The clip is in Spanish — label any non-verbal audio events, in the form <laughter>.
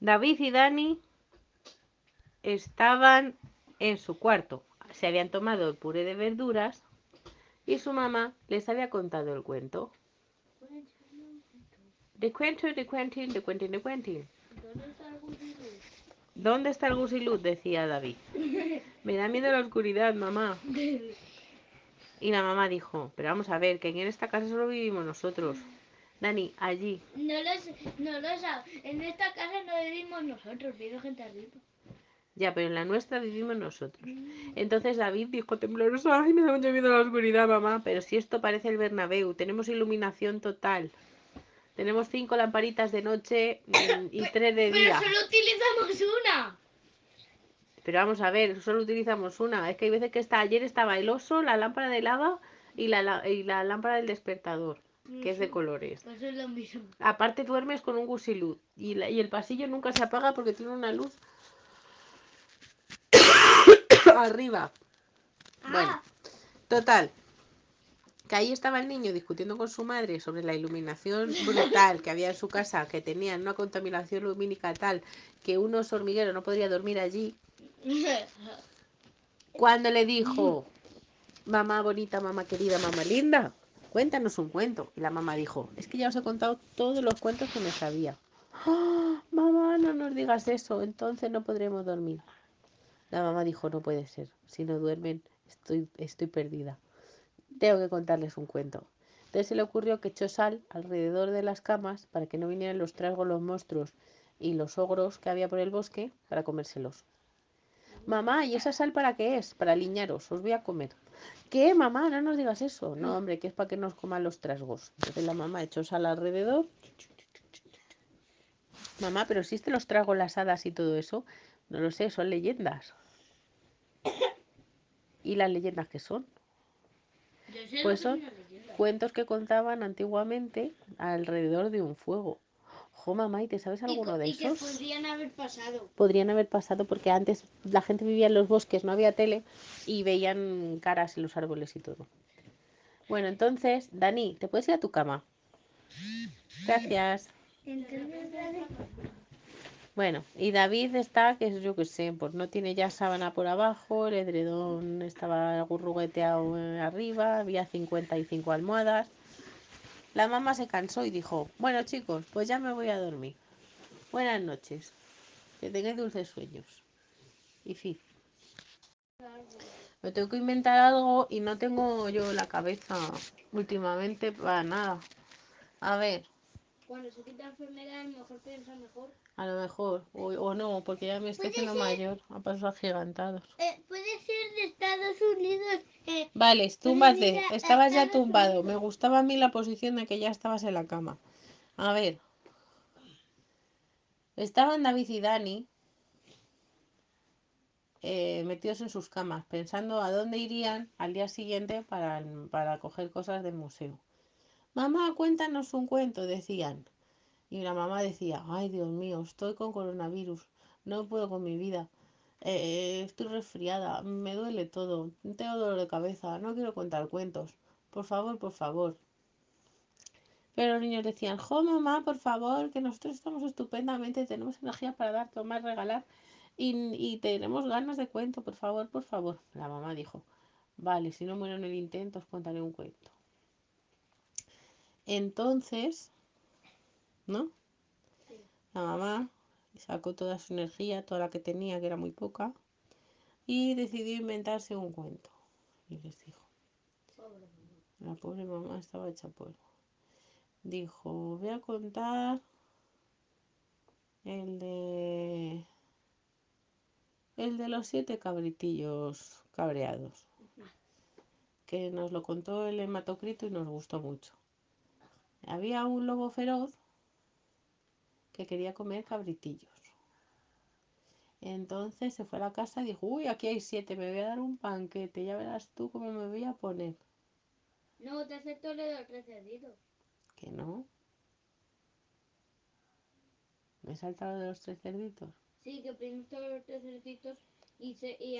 David y Dani estaban en su cuarto. Se habían tomado el puré de verduras y su mamá les había contado el cuento. De cuento, de Quentin, de Quentin, de Quentin. ¿Dónde está el gusiluz? Decía David. Me da miedo la oscuridad, mamá. Y la mamá dijo, pero vamos a ver, que en esta casa solo vivimos nosotros. Dani, allí. No lo no lo sé. En esta casa no vivimos nosotros, vive gente arriba. Ya, pero en la nuestra vivimos nosotros. Entonces David dijo tembloroso, ay, me da mucho miedo la oscuridad, mamá. Pero si esto parece el Bernabéu, tenemos iluminación total. Tenemos cinco lamparitas de noche mm, y tres de Pero día. solo utilizamos una. Pero vamos a ver, solo utilizamos una. Es que hay veces que está, ayer estaba el oso, la lámpara de lava y la- y la lámpara del despertador, que es de colores. Pues es lo mismo. Aparte duermes con un gusiluz y, la- y el pasillo nunca se apaga porque tiene una luz <coughs> arriba. Bueno, Ah, total. Que ahí estaba el niño discutiendo con su madre sobre la iluminación <laughs> brutal que había en su casa, que tenían una contaminación lumínica tal que un oso hormiguero no podría dormir allí. <laughs> Cuando le dijo, mamá bonita, mamá querida, mamá linda, cuéntanos un cuento. Y la mamá dijo, es que ya os he contado todos los cuentos que me sabía. "Ah, mamá, no nos digas eso, entonces no podremos dormir. La mamá dijo, no puede ser, si no duermen estoy, estoy perdida. Tengo que contarles un cuento. Entonces se le ocurrió que echó sal alrededor de las camas para que no vinieran los trasgos, los monstruos y los ogros que había por el bosque para comérselos. Mamá, ¿y esa sal para qué es? Para aliñaros, os voy a comer. ¿Qué, mamá? No nos digas eso. No, hombre, que es para que nos coman los trasgos. Entonces la mamá echó sal alrededor. Mamá, pero existen los tragos, las hadas y todo eso. No lo sé, son leyendas. ¿Y las leyendas qué son? Pues son. Cuentos que contaban antiguamente alrededor de un fuego. Jo, mamá, ¿y te sabes alguno de y que esos? podrían haber pasado. Podrían haber pasado porque antes la gente vivía en los bosques, no había tele y veían caras en los árboles y todo. Bueno, entonces, Dani, ¿te puedes ir a tu cama? Gracias. Bueno, y David está, que yo qué sé, pues no tiene ya sábana por abajo, el edredón estaba gurrugueteado eh, arriba, había 55 almohadas. La mamá se cansó y dijo, bueno chicos, pues ya me voy a dormir. Buenas noches, que tengáis dulces sueños. Y fin. Me tengo que inventar algo y no tengo yo la cabeza últimamente para nada. A ver, Cuando se quita enfermedad, mejor piensa mejor. a lo mejor, o, o no, porque ya me estoy haciendo ser. mayor, a pasos agigantados. Eh, puede Estados Unidos. Eh, Vale, Puede túmbate. Estabas ya tumbado. Me gustaba a mí la posición de que ya estabas en la cama. A ver. Estaban David y Dani eh, metidos en sus camas, pensando a dónde irían al día siguiente para, para coger cosas del museo. Mamá, cuéntanos un cuento, decían. Y la mamá decía, ay Dios mío, estoy con coronavirus, no puedo con mi vida. Eh, estoy resfriada, me duele todo, tengo dolor de cabeza, no quiero contar cuentos. Por favor, por favor. Pero los niños decían, jo mamá, por favor, que nosotros estamos estupendamente, tenemos energía para dar, tomar, regalar y, y tenemos ganas de cuento, por favor, por favor. La mamá dijo, vale, si no muero en el intento, os contaré un cuento. Entonces, ¿no? La mamá sacó toda su energía, toda la que tenía, que era muy poca, y decidió inventarse un cuento. Y les dijo, la pobre mamá estaba hecha polvo. Dijo, voy a contar el de... El de los siete cabritillos cabreados. Que nos lo contó el hematocrito y nos gustó mucho. Había un lobo feroz que quería comer cabritillos. Entonces se fue a la casa y dijo, uy, aquí hay siete, me voy a dar un panquete, ya verás tú cómo me voy a poner. No, te acepto lo de los tres cerditos. Que no. Me he saltado de los tres cerditos. Sí, que primero los tres cerditos y, se, y